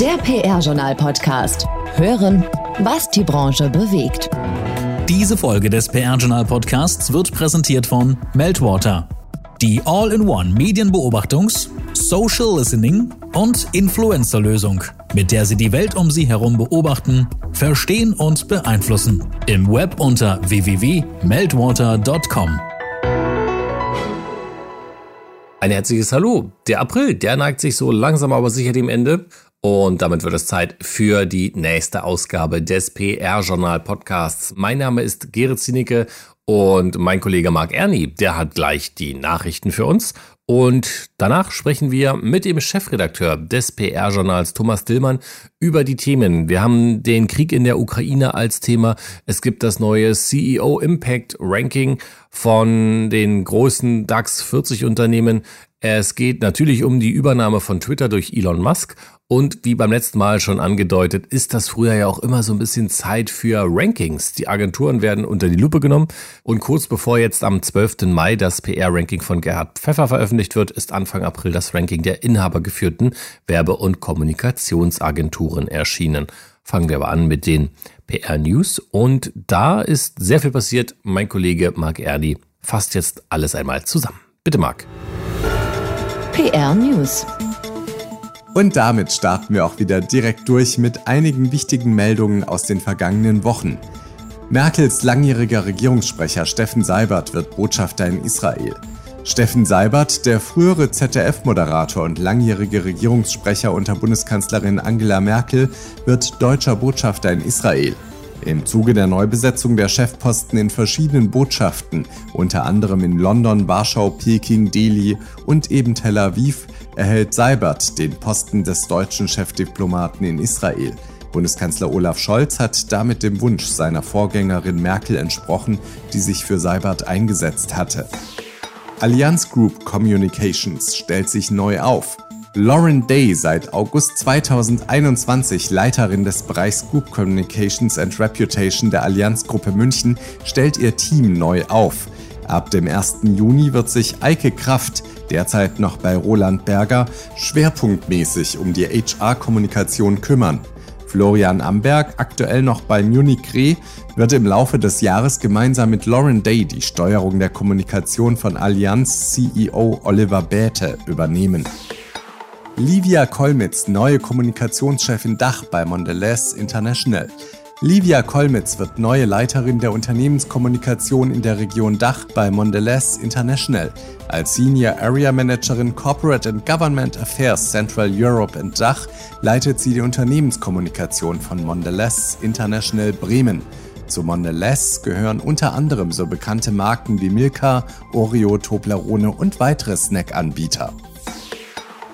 Der PR-Journal-Podcast. Hören, was die Branche bewegt. Diese Folge des PR-Journal-Podcasts wird präsentiert von Meltwater. Die All-in-One Medienbeobachtungs-, Social Listening und Influencer-Lösung, mit der Sie die Welt um Sie herum beobachten, verstehen und beeinflussen. Im Web unter www.meltwater.com. Ein herzliches Hallo. Der April, der neigt sich so langsam aber sicher dem Ende. Und damit wird es Zeit für die nächste Ausgabe des PR-Journal-Podcasts. Mein Name ist Gerrit Zienicke und mein Kollege Marc Erni, der hat gleich die Nachrichten für uns. Und danach sprechen wir mit dem Chefredakteur des PR-Journals Thomas Dillmann über die Themen. Wir haben den Krieg in der Ukraine als Thema. Es gibt das neue CEO Impact Ranking von den großen DAX 40 Unternehmen. Es geht natürlich um die Übernahme von Twitter durch Elon Musk und wie beim letzten Mal schon angedeutet, ist das früher ja auch immer so ein bisschen Zeit für Rankings. Die Agenturen werden unter die Lupe genommen und kurz bevor jetzt am 12. Mai das PR-Ranking von Gerhard Pfeffer veröffentlicht wird, ist Anfang April das Ranking der inhabergeführten Werbe- und Kommunikationsagenturen erschienen. Fangen wir aber an mit den PR-News und da ist sehr viel passiert. Mein Kollege Marc Erdi fasst jetzt alles einmal zusammen. Bitte Marc. PR News. Und damit starten wir auch wieder direkt durch mit einigen wichtigen Meldungen aus den vergangenen Wochen. Merkels langjähriger Regierungssprecher Steffen Seibert wird Botschafter in Israel. Steffen Seibert, der frühere ZDF-Moderator und langjährige Regierungssprecher unter Bundeskanzlerin Angela Merkel, wird deutscher Botschafter in Israel. Im Zuge der Neubesetzung der Chefposten in verschiedenen Botschaften, unter anderem in London, Warschau, Peking, Delhi und eben Tel Aviv, erhält Seibert den Posten des deutschen Chefdiplomaten in Israel. Bundeskanzler Olaf Scholz hat damit dem Wunsch seiner Vorgängerin Merkel entsprochen, die sich für Seibert eingesetzt hatte. Allianz Group Communications stellt sich neu auf. Lauren Day, seit August 2021 Leiterin des Bereichs Group Communications and Reputation der Allianz Gruppe München, stellt ihr Team neu auf. Ab dem 1. Juni wird sich Eike Kraft, derzeit noch bei Roland Berger, schwerpunktmäßig um die HR-Kommunikation kümmern. Florian Amberg, aktuell noch bei Munich Re, wird im Laufe des Jahres gemeinsam mit Lauren Day die Steuerung der Kommunikation von Allianz CEO Oliver Bäte übernehmen. Livia Kolmitz, neue Kommunikationschefin Dach bei Mondelez International. Livia Kolmitz wird neue Leiterin der Unternehmenskommunikation in der Region Dach bei Mondelez International. Als Senior Area Managerin Corporate and Government Affairs Central Europe and Dach leitet sie die Unternehmenskommunikation von Mondelez International Bremen. Zu Mondelez gehören unter anderem so bekannte Marken wie Milka, Oreo, Toblerone und weitere Snackanbieter.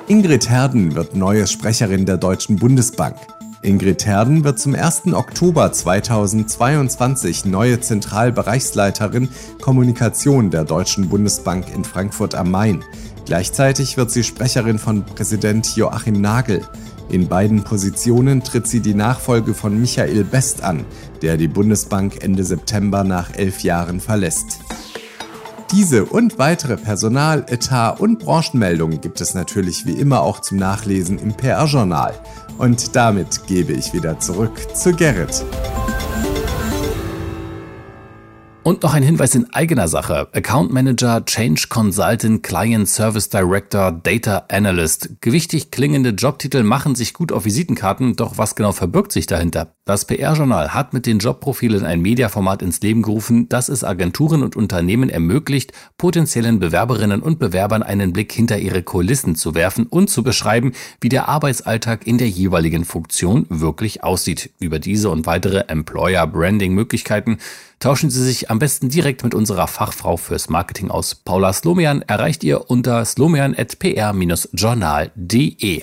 Ingrid Herden wird neue Sprecherin der Deutschen Bundesbank. Ingrid Herden wird zum 1. Oktober 2022 neue Zentralbereichsleiterin Kommunikation der Deutschen Bundesbank in Frankfurt am Main. Gleichzeitig wird sie Sprecherin von Präsident Joachim Nagel. In beiden Positionen tritt sie die Nachfolge von Michael Best an, der die Bundesbank Ende September nach elf Jahren verlässt. Diese und weitere Personal-, Etat- und Branchenmeldungen gibt es natürlich wie immer auch zum Nachlesen im PR-Journal. Und damit gebe ich wieder zurück zu Gerrit. Und noch ein Hinweis in eigener Sache. Account Manager, Change Consultant, Client Service Director, Data Analyst. Gewichtig klingende Jobtitel machen sich gut auf Visitenkarten, doch was genau verbirgt sich dahinter? Das PR-Journal hat mit den Jobprofilen ein Mediaformat ins Leben gerufen, das es Agenturen und Unternehmen ermöglicht, potenziellen Bewerberinnen und Bewerbern einen Blick hinter ihre Kulissen zu werfen und zu beschreiben, wie der Arbeitsalltag in der jeweiligen Funktion wirklich aussieht. Über diese und weitere Employer-Branding-Möglichkeiten tauschen Sie sich am besten direkt mit unserer Fachfrau fürs Marketing aus. Paula Slomian erreicht ihr unter slomian.pr-journal.de.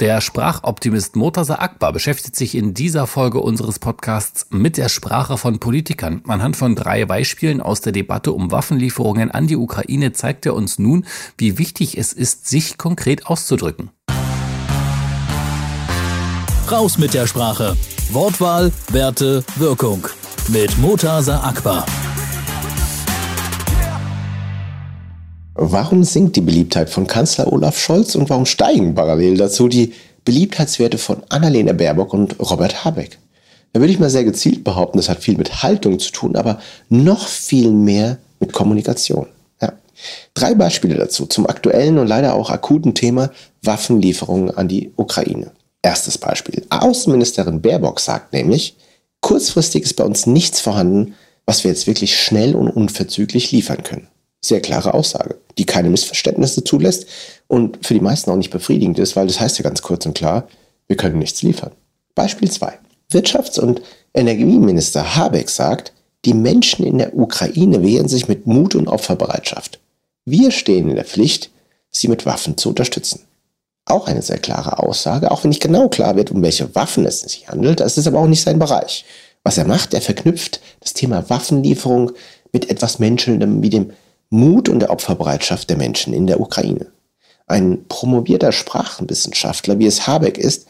Der Sprachoptimist Murtaza Akbar beschäftigt sich in dieser Folge unseres Podcasts mit der Sprache von Politikern. Anhand von drei Beispielen aus der Debatte um Waffenlieferungen an die Ukraine zeigt er uns nun, wie wichtig es ist, sich konkret auszudrücken. Raus mit der Sprache. Wortwahl, Werte, Wirkung. Mit Murtaza Akbar. Warum sinkt die Beliebtheit von Kanzler Olaf Scholz und warum steigen parallel dazu die Beliebtheitswerte von Annalena Baerbock und Robert Habeck. Da würde ich mal sehr gezielt behaupten, das hat viel mit Haltung zu tun, aber noch viel mehr mit Kommunikation. Ja. Drei Beispiele dazu zum aktuellen und leider auch akuten Thema Waffenlieferungen an die Ukraine. Erstes Beispiel. Außenministerin Baerbock sagt nämlich, kurzfristig ist bei uns nichts vorhanden, was wir jetzt wirklich schnell und unverzüglich liefern können. Sehr klare Aussage, die keine Missverständnisse zulässt und für die meisten auch nicht befriedigend ist, weil das heißt ja ganz kurz und klar, wir können nichts liefern. Beispiel 2. Wirtschafts- und Energieminister Habeck sagt, die Menschen in der Ukraine wehren sich mit Mut und Opferbereitschaft. Wir stehen in der Pflicht, sie mit Waffen zu unterstützen. Auch eine sehr klare Aussage, auch wenn nicht genau klar wird, um welche Waffen es sich handelt. Das ist aber auch nicht sein Bereich. Was er macht, er verknüpft das Thema Waffenlieferung mit etwas Menschelndem wie dem Mut und der Opferbereitschaft der Menschen in der Ukraine. Ein promovierter Sprachenwissenschaftler, wie es Habeck ist,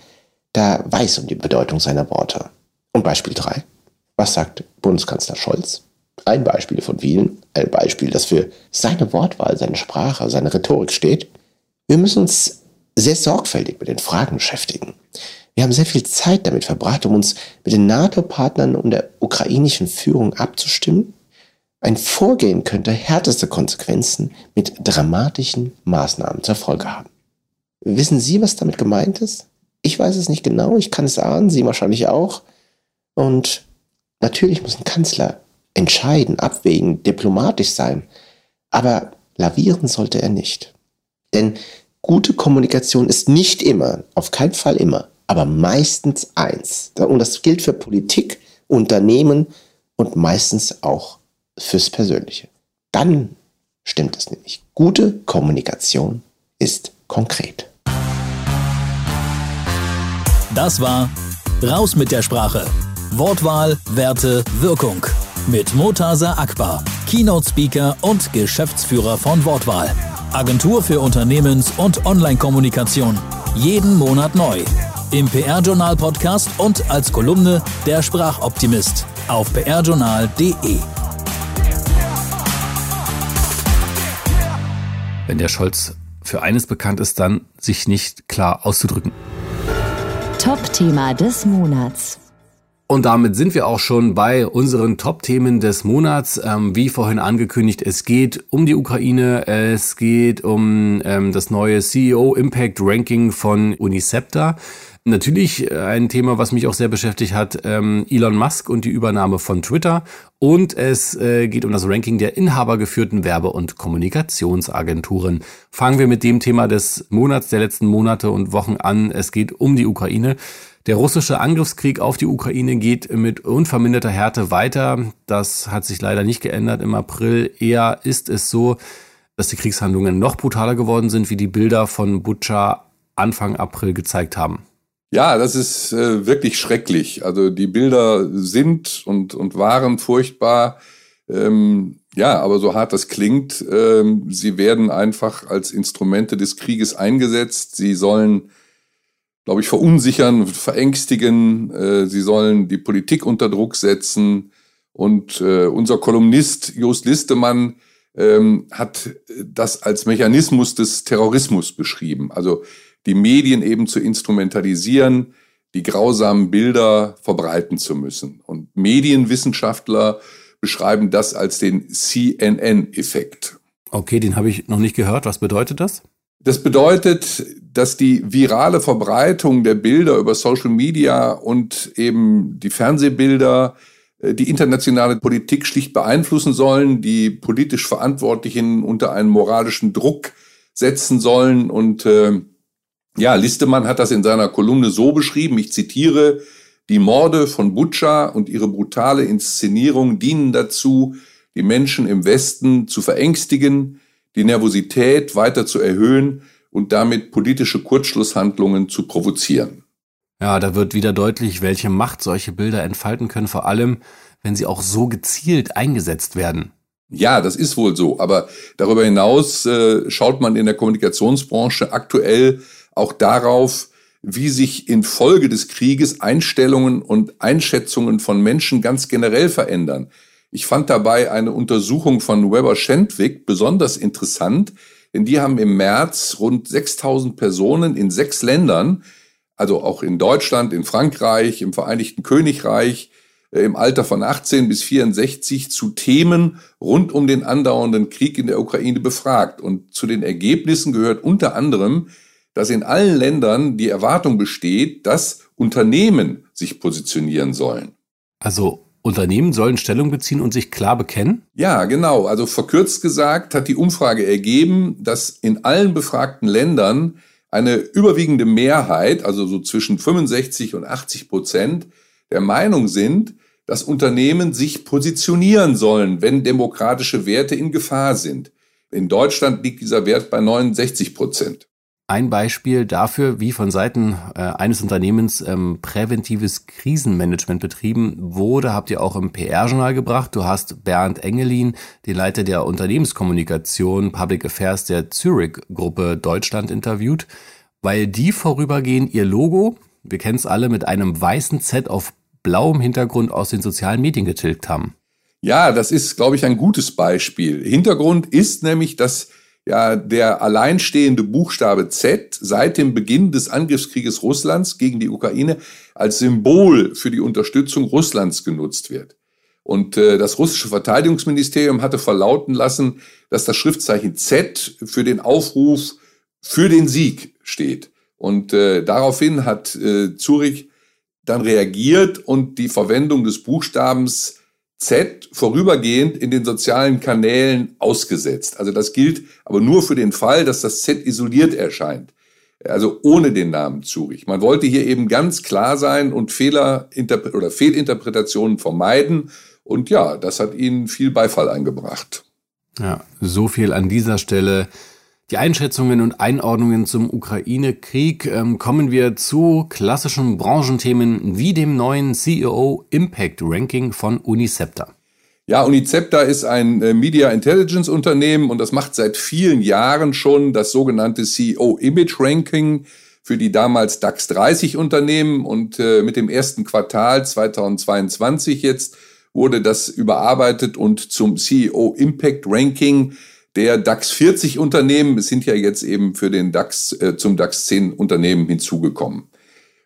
da weiß um die Bedeutung seiner Worte. Und Beispiel 3. Was sagt Bundeskanzler Scholz? Ein Beispiel von vielen, ein Beispiel, das für seine Wortwahl, seine Sprache, seine Rhetorik steht. Wir müssen uns sehr sorgfältig mit den Fragen beschäftigen. Wir haben sehr viel Zeit damit verbracht, um uns mit den NATO-Partnern und der ukrainischen Führung abzustimmen. Ein Vorgehen könnte härteste Konsequenzen mit dramatischen Maßnahmen zur Folge haben. Wissen Sie, was damit gemeint ist? Ich weiß es nicht genau, ich kann es ahnen, Sie wahrscheinlich auch. Und natürlich muss ein Kanzler entscheiden, abwägen, diplomatisch sein. Aber lavieren sollte er nicht. Denn gute Kommunikation ist nicht immer, auf keinen Fall immer, aber meistens eins. Und das gilt für Politik, Unternehmen und meistens auch fürs Persönliche. Dann stimmt es nämlich. Gute Kommunikation ist konkret. Das war Raus mit der Sprache. Wortwahl, Werte, Wirkung. Mit Motasa Akbar, Keynote-Speaker und Geschäftsführer von Wortwahl. Agentur für Unternehmens- und Online-Kommunikation. Jeden Monat neu. Im PR-Journal-Podcast und als Kolumne der Sprachoptimist auf prjournal.de. Wenn der Scholz für eines bekannt ist, dann sich nicht klar auszudrücken. Top-Thema des Monats. Und damit sind wir auch schon bei unseren Top-Themen des Monats. Ähm, wie vorhin angekündigt, es geht um die Ukraine, es geht um ähm, das neue CEO Impact Ranking von Unicepta. Natürlich äh, ein Thema, was mich auch sehr beschäftigt hat, ähm, Elon Musk und die Übernahme von Twitter. Und es äh, geht um das Ranking der inhabergeführten Werbe- und Kommunikationsagenturen. Fangen wir mit dem Thema des Monats, der letzten Monate und Wochen an. Es geht um die Ukraine. Der russische Angriffskrieg auf die Ukraine geht mit unverminderter Härte weiter. Das hat sich leider nicht geändert im April. Eher ist es so, dass die Kriegshandlungen noch brutaler geworden sind, wie die Bilder von Butscha Anfang April gezeigt haben. Ja, das ist äh, wirklich schrecklich. Also die Bilder sind und, und waren furchtbar. Ähm, ja, aber so hart das klingt, ähm, sie werden einfach als Instrumente des Krieges eingesetzt. Sie sollen glaube ich, verunsichern, verängstigen. Äh, sie sollen die Politik unter Druck setzen. Und äh, unser Kolumnist Jost Listemann ähm, hat das als Mechanismus des Terrorismus beschrieben. Also die Medien eben zu instrumentalisieren, die grausamen Bilder verbreiten zu müssen. Und Medienwissenschaftler beschreiben das als den CNN-Effekt. Okay, den habe ich noch nicht gehört. Was bedeutet das? Das bedeutet, dass die virale Verbreitung der Bilder über Social Media und eben die Fernsehbilder äh, die internationale Politik schlicht beeinflussen sollen, die politisch Verantwortlichen unter einen moralischen Druck setzen sollen. Und äh, ja, Listemann hat das in seiner Kolumne so beschrieben, ich zitiere, die Morde von Butscha und ihre brutale Inszenierung dienen dazu, die Menschen im Westen zu verängstigen, die Nervosität weiter zu erhöhen und damit politische Kurzschlusshandlungen zu provozieren. Ja, da wird wieder deutlich, welche Macht solche Bilder entfalten können, vor allem wenn sie auch so gezielt eingesetzt werden. Ja, das ist wohl so. Aber darüber hinaus äh, schaut man in der Kommunikationsbranche aktuell auch darauf, wie sich infolge des Krieges Einstellungen und Einschätzungen von Menschen ganz generell verändern. Ich fand dabei eine Untersuchung von Weber Schendwick besonders interessant, denn die haben im März rund 6000 Personen in sechs Ländern also auch in Deutschland, in Frankreich, im Vereinigten Königreich, äh, im Alter von 18 bis 64 zu Themen rund um den andauernden Krieg in der Ukraine befragt. Und zu den Ergebnissen gehört unter anderem, dass in allen Ländern die Erwartung besteht, dass Unternehmen sich positionieren sollen. Also Unternehmen sollen Stellung beziehen und sich klar bekennen? Ja, genau. Also verkürzt gesagt hat die Umfrage ergeben, dass in allen befragten Ländern eine überwiegende Mehrheit, also so zwischen 65 und 80 Prozent, der Meinung sind, dass Unternehmen sich positionieren sollen, wenn demokratische Werte in Gefahr sind. In Deutschland liegt dieser Wert bei 69 Prozent ein Beispiel dafür, wie von Seiten äh, eines Unternehmens ähm, präventives Krisenmanagement betrieben wurde, habt ihr auch im PR-Journal gebracht. Du hast Bernd Engelin, den Leiter der Unternehmenskommunikation Public Affairs der Zurich-Gruppe Deutschland, interviewt, weil die vorübergehend ihr Logo, wir kennen es alle, mit einem weißen Z auf blauem Hintergrund aus den sozialen Medien getilgt haben. Ja, das ist, glaube ich, ein gutes Beispiel. Hintergrund ist nämlich, dass ja der alleinstehende Buchstabe Z seit dem Beginn des Angriffskrieges Russlands gegen die Ukraine als Symbol für die Unterstützung Russlands genutzt wird. Und äh, das russische Verteidigungsministerium hatte verlauten lassen, dass das Schriftzeichen Z für den Aufruf für den Sieg steht. Und äh, daraufhin hat äh, Zurich dann reagiert und die Verwendung des Buchstabens Z vorübergehend in den sozialen Kanälen ausgesetzt. Also das gilt aber nur für den Fall, dass das Z isoliert erscheint. Also ohne den Namen Zurich. Man wollte hier eben ganz klar sein und Fehler oder Fehlinterpretationen vermeiden. Und ja, das hat ihnen viel Beifall eingebracht. Ja, so viel an dieser Stelle. Die Einschätzungen und Einordnungen zum Ukraine-Krieg ähm, kommen wir zu klassischen Branchenthemen wie dem neuen CEO Impact Ranking von Unicepta. Ja, Unicepta ist ein äh, Media Intelligence Unternehmen und das macht seit vielen Jahren schon das sogenannte CEO Image Ranking für die damals DAX 30 Unternehmen und äh, mit dem ersten Quartal 2022 jetzt wurde das überarbeitet und zum CEO Impact Ranking der DAX 40 Unternehmen. Sind ja jetzt eben für den DAX, äh, zum DAX 10 Unternehmen hinzugekommen.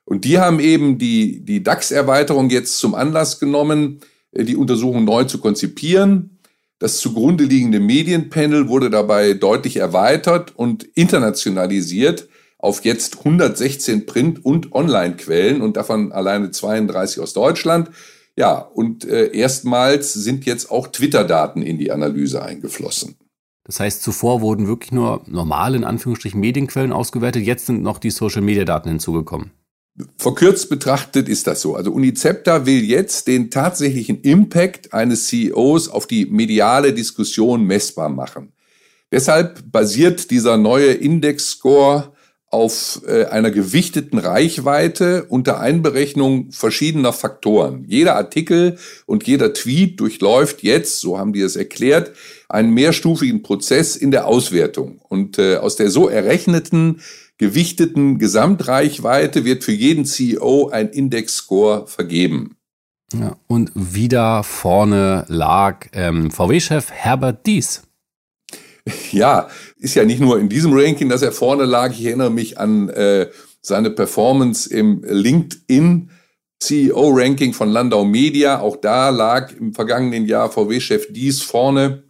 Und die haben eben die, die DAX-Erweiterung jetzt zum Anlass genommen, äh, die Untersuchung neu zu konzipieren. Das zugrunde liegende Medienpanel wurde dabei deutlich erweitert und internationalisiert auf jetzt 116 Print- und Online-Quellen und davon alleine 32 aus Deutschland. Ja, und äh, erstmals sind jetzt auch Twitter-Daten in die Analyse eingeflossen. Das heißt, zuvor wurden wirklich nur normale, in Anführungsstrichen, Medienquellen ausgewertet. Jetzt sind noch die Social-Media-Daten hinzugekommen. Verkürzt betrachtet ist das so. Also Unicepta will jetzt den tatsächlichen Impact eines CEOs auf die mediale Diskussion messbar machen. Deshalb basiert dieser neue Index-Score auf äh, einer gewichteten Reichweite unter Einberechnung verschiedener Faktoren. Jeder Artikel und jeder Tweet durchläuft jetzt, so haben die es erklärt, einen mehrstufigen Prozess in der Auswertung. Und äh, aus der so errechneten, gewichteten Gesamtreichweite wird für jeden CEO ein Index-Score vergeben. Ja, und wieder vorne lag ähm, VW-Chef Herbert Dies. Ja, ist ja nicht nur in diesem Ranking, dass er vorne lag. Ich erinnere mich an äh, seine Performance im LinkedIn CEO-Ranking von Landau Media. Auch da lag im vergangenen Jahr VW-Chef Dies vorne.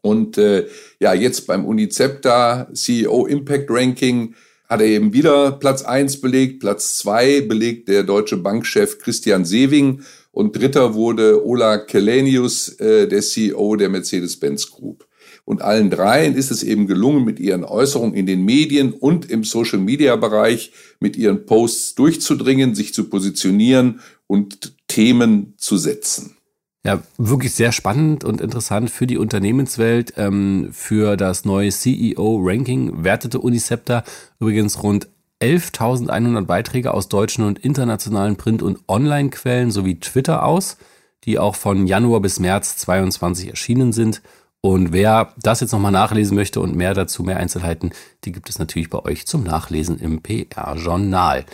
Und äh, ja, jetzt beim Unicepta CEO Impact Ranking hat er eben wieder Platz eins belegt, Platz zwei belegt der deutsche Bankchef Christian Sewing und dritter wurde Ola Kelenius, äh, der CEO der Mercedes-Benz Group. Und allen dreien ist es eben gelungen, mit ihren Äußerungen in den Medien und im Social-Media-Bereich mit ihren Posts durchzudringen, sich zu positionieren und Themen zu setzen. Ja, wirklich sehr spannend und interessant für die Unternehmenswelt. Ähm, für das neue CEO-Ranking wertete Unicepta übrigens rund 11.100 Beiträge aus deutschen und internationalen Print- und Online-Quellen sowie Twitter aus, die auch von Januar bis März 22 erschienen sind. Und wer das jetzt nochmal nachlesen möchte und mehr dazu, mehr Einzelheiten, die gibt es natürlich bei euch zum Nachlesen im PR-Journal.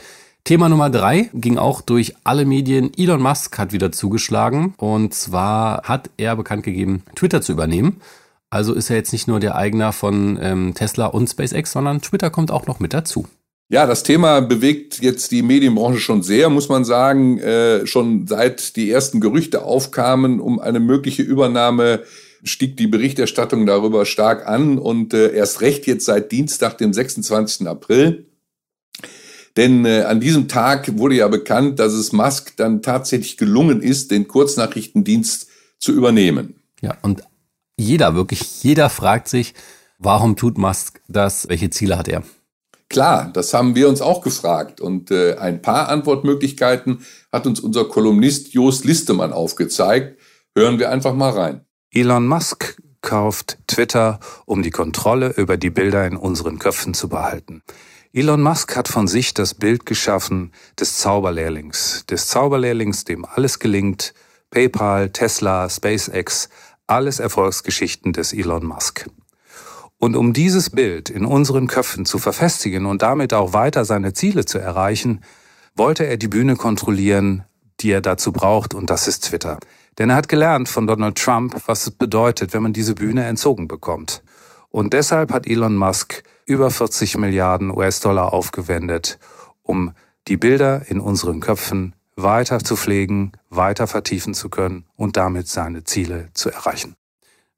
Thema Nummer drei ging auch durch alle Medien. Elon Musk hat wieder zugeschlagen und zwar hat er bekannt gegeben, Twitter zu übernehmen. Also ist er jetzt nicht nur der Eigner von ähm, Tesla und SpaceX, sondern Twitter kommt auch noch mit dazu. Ja, das Thema bewegt jetzt die Medienbranche schon sehr, muss man sagen. Äh, schon seit die ersten Gerüchte aufkamen um eine mögliche Übernahme, stieg die Berichterstattung darüber stark an und äh, erst recht jetzt seit Dienstag, dem 26. April. Denn äh, an diesem Tag wurde ja bekannt, dass es Musk dann tatsächlich gelungen ist, den Kurznachrichtendienst zu übernehmen. Ja, und jeder, wirklich jeder fragt sich, warum tut Musk das? Welche Ziele hat er? Klar, das haben wir uns auch gefragt. Und äh, ein paar Antwortmöglichkeiten hat uns unser Kolumnist Jost Listemann aufgezeigt. Hören wir einfach mal rein. Elon Musk kauft Twitter, um die Kontrolle über die Bilder in unseren Köpfen zu behalten. Elon Musk hat von sich das Bild geschaffen des Zauberlehrlings, des Zauberlehrlings, dem alles gelingt, PayPal, Tesla, SpaceX, alles Erfolgsgeschichten des Elon Musk. Und um dieses Bild in unseren Köpfen zu verfestigen und damit auch weiter seine Ziele zu erreichen, wollte er die Bühne kontrollieren, die er dazu braucht, und das ist Twitter. Denn er hat gelernt von Donald Trump, was es bedeutet, wenn man diese Bühne entzogen bekommt. Und deshalb hat Elon Musk über 40 Milliarden US-Dollar aufgewendet, um die Bilder in unseren Köpfen weiter zu pflegen, weiter vertiefen zu können und damit seine Ziele zu erreichen.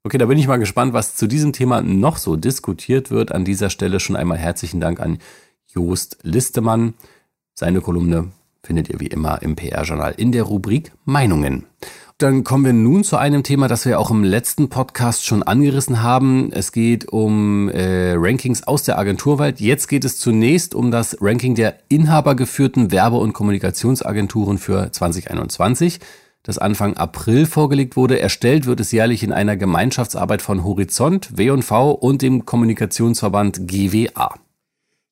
Okay, da bin ich mal gespannt, was zu diesem Thema noch so diskutiert wird. An dieser Stelle schon einmal herzlichen Dank an Jost Listemann. Seine Kolumne findet ihr wie immer im PR-Journal in der Rubrik Meinungen. Dann kommen wir nun zu einem Thema, das wir auch im letzten Podcast schon angerissen haben. Es geht um äh, Rankings aus der Agenturwelt. Jetzt geht es zunächst um das Ranking der inhabergeführten Werbe- und Kommunikationsagenturen für 2021, das Anfang April vorgelegt wurde. Erstellt wird es jährlich in einer Gemeinschaftsarbeit von Horizont, W&V und dem Kommunikationsverband GWA.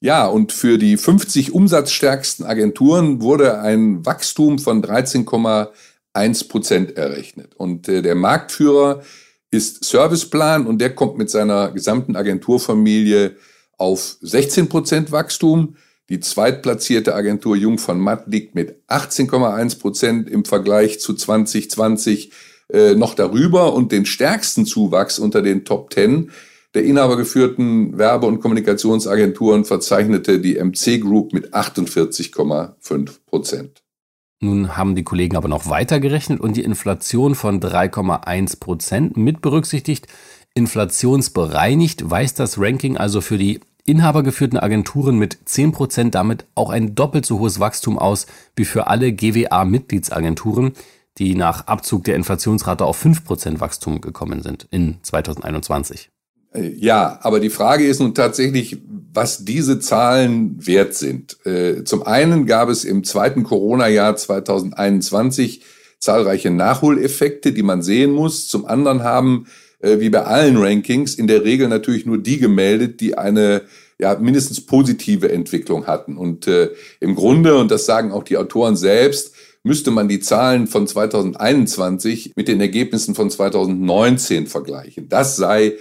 Ja, und für die 50 umsatzstärksten Agenturen wurde ein Wachstum von 13, 1% errechnet. Und äh, der Marktführer ist Serviceplan und der kommt mit seiner gesamten Agenturfamilie auf 16% Wachstum. Die zweitplatzierte Agentur Jung von Matt liegt mit 18,1% im Vergleich zu 2020 äh, noch darüber und den stärksten Zuwachs unter den Top 10 der inhabergeführten Werbe- und Kommunikationsagenturen verzeichnete die MC Group mit 48,5%. Nun haben die Kollegen aber noch weiter gerechnet und die Inflation von 3,1 Prozent mit berücksichtigt. Inflationsbereinigt weist das Ranking also für die inhabergeführten Agenturen mit 10% damit auch ein doppelt so hohes Wachstum aus wie für alle GWA-Mitgliedsagenturen, die nach Abzug der Inflationsrate auf 5% Wachstum gekommen sind in 2021. Äh, ja, aber die Frage ist nun tatsächlich, was diese Zahlen wert sind. Äh, zum einen gab es im zweiten Corona-Jahr 2021 zahlreiche Nachholeffekte, die man sehen muss. Zum anderen haben äh, wie bei allen Rankings in der Regel natürlich nur die gemeldet, die eine ja, mindestens positive Entwicklung hatten. Und äh, im Grunde, und das sagen auch die Autoren selbst, müsste man die Zahlen von 2021 mit den Ergebnissen von 2019 vergleichen. Das sei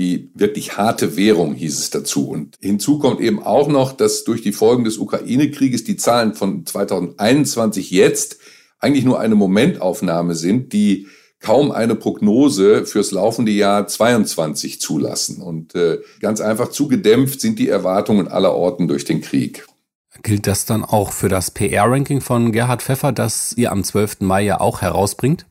die wirklich harte Währung, hieß es dazu. Und hinzu kommt eben auch noch, dass durch die Folgen des Ukraine-Krieges die Zahlen von 2021 jetzt eigentlich nur eine Momentaufnahme sind, die kaum eine Prognose fürs laufende Jahr 22 zulassen. Und äh, ganz einfach zugedämpft sind die Erwartungen aller Orten durch den Krieg. Gilt das dann auch für das PR-Ranking von Gerhard Pfeffer, das ihr am 12. Mai ja auch herausbringt?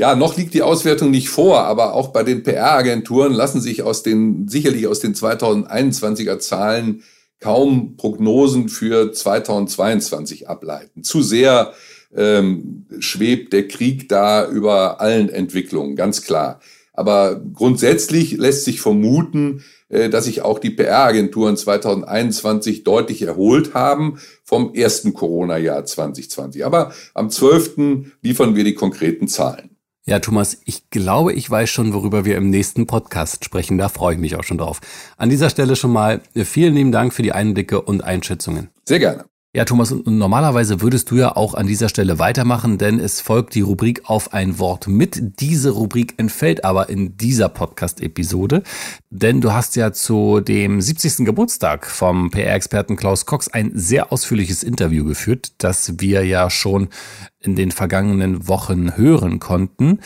Ja, noch liegt die Auswertung nicht vor, aber auch bei den PR-Agenturen lassen sich aus den, sicherlich aus den 2021er Zahlen kaum Prognosen für 2022 ableiten. Zu sehr ähm, schwebt der Krieg da über allen Entwicklungen, ganz klar. Aber grundsätzlich lässt sich vermuten, äh, dass sich auch die PR-Agenturen 2021 deutlich erholt haben vom ersten Corona-Jahr 2020. Aber am 12. liefern wir die konkreten Zahlen. Ja, Thomas, ich glaube, ich weiß schon, worüber wir im nächsten Podcast sprechen. Da freue ich mich auch schon drauf. An dieser Stelle schon mal vielen lieben Dank für die Einblicke und Einschätzungen. Sehr gerne. Ja, Thomas, normalerweise würdest du ja auch an dieser Stelle weitermachen, denn es folgt die Rubrik auf ein Wort mit. Diese Rubrik entfällt aber in dieser Podcast-Episode, denn du hast ja zu dem 70. Geburtstag vom PR-Experten Klaus Cox ein sehr ausführliches Interview geführt, das wir ja schon in den vergangenen Wochen hören konnten.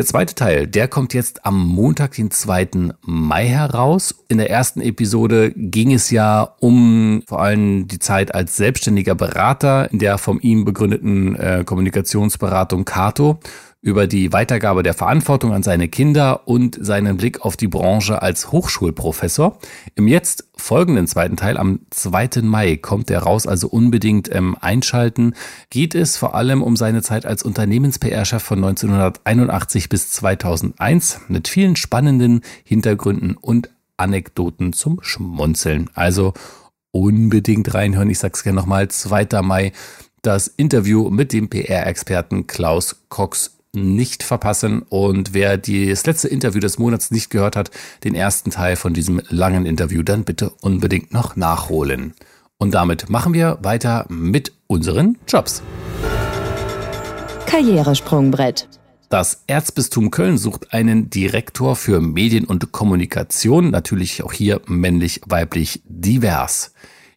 Der zweite Teil, der kommt jetzt am Montag, den 2. Mai heraus. In der ersten Episode ging es ja um vor allem die Zeit als selbstständiger Berater in der von ihm begründeten äh, Kommunikationsberatung Cato über die Weitergabe der Verantwortung an seine Kinder und seinen Blick auf die Branche als Hochschulprofessor. Im jetzt folgenden zweiten Teil, am 2. Mai, kommt er raus, also unbedingt ähm, einschalten. Geht es vor allem um seine Zeit als Unternehmens-PR-Chef von 1981 bis 2001 mit vielen spannenden Hintergründen und Anekdoten zum Schmunzeln. Also unbedingt reinhören. Ich sag's gerne nochmal, 2. Mai, das Interview mit dem PR-Experten Klaus Cox nicht verpassen. Und wer das letzte Interview des Monats nicht gehört hat, den ersten Teil von diesem langen Interview, dann bitte unbedingt noch nachholen. Und damit machen wir weiter mit unseren Jobs. Karrieresprungbrett. Das Erzbistum Köln sucht einen Direktor für Medien und Kommunikation, natürlich auch hier männlich, weiblich, divers.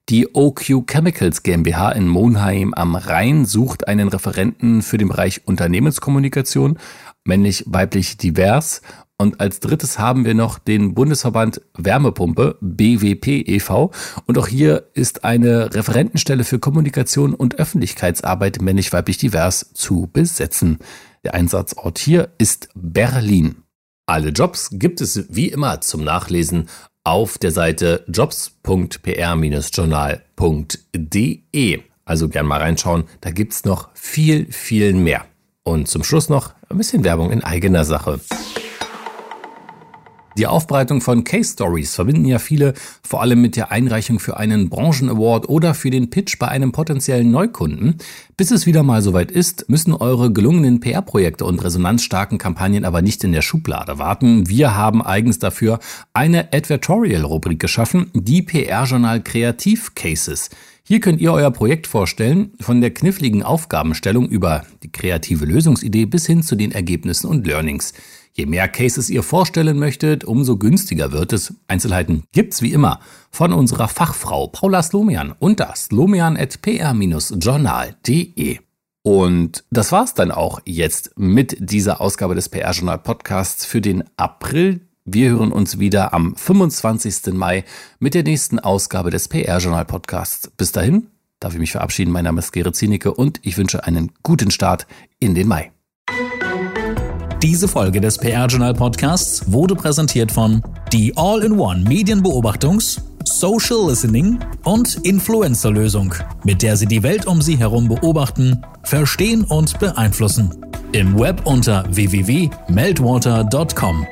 Die OQ Chemicals GmbH in Monheim am Rhein sucht einen Referenten für den Bereich Unternehmenskommunikation, männlich, weiblich, divers. Und als drittes haben wir noch den Bundesverband Wärmepumpe, BWP e.V. Und auch hier ist eine Referentenstelle für Kommunikation und Öffentlichkeitsarbeit männlich, weiblich, divers zu besetzen. Der Einsatzort hier ist Berlin. Alle Jobs gibt es wie immer zum Nachlesen auf der Seite jobs.pr-journal.de. Also gern mal reinschauen, da gibt's noch viel, viel mehr. Und zum Schluss noch ein bisschen Werbung in eigener Sache. Die Aufbereitung von Case Stories verbinden ja viele vor allem mit der Einreichung für einen Branchen-Award oder für den Pitch bei einem potenziellen Neukunden. Bis es wieder mal soweit ist, müssen eure gelungenen PR-Projekte und resonanzstarken Kampagnen aber nicht in der Schublade warten. Wir haben eigens dafür eine Advertorial-Rubrik geschaffen, die PR-Journal Kreativ Cases. Hier könnt ihr euer Projekt vorstellen, von der kniffligen Aufgabenstellung über die kreative Lösungsidee bis hin zu den Ergebnissen und Learnings. Je mehr Cases ihr vorstellen möchtet, umso günstiger wird es. Einzelheiten gibt's wie immer von unserer Fachfrau Paula Slomian unter slomian.pr-journal.de. Und das war's dann auch jetzt mit dieser Ausgabe des PR-Journal Podcasts für den April. Wir hören uns wieder am 25. Mai mit der nächsten Ausgabe des PR-Journal Podcasts. Bis dahin darf ich mich verabschieden. Mein Name ist Gerrit Zienicke und ich wünsche einen guten Start in den Mai. Diese Folge des PR-Journal Podcasts wurde präsentiert von die All-in-One Medienbeobachtungs-, Social Listening und Influencer-Lösung, mit der Sie die Welt um Sie herum beobachten, verstehen und beeinflussen. Im Web unter www.meltwater.com.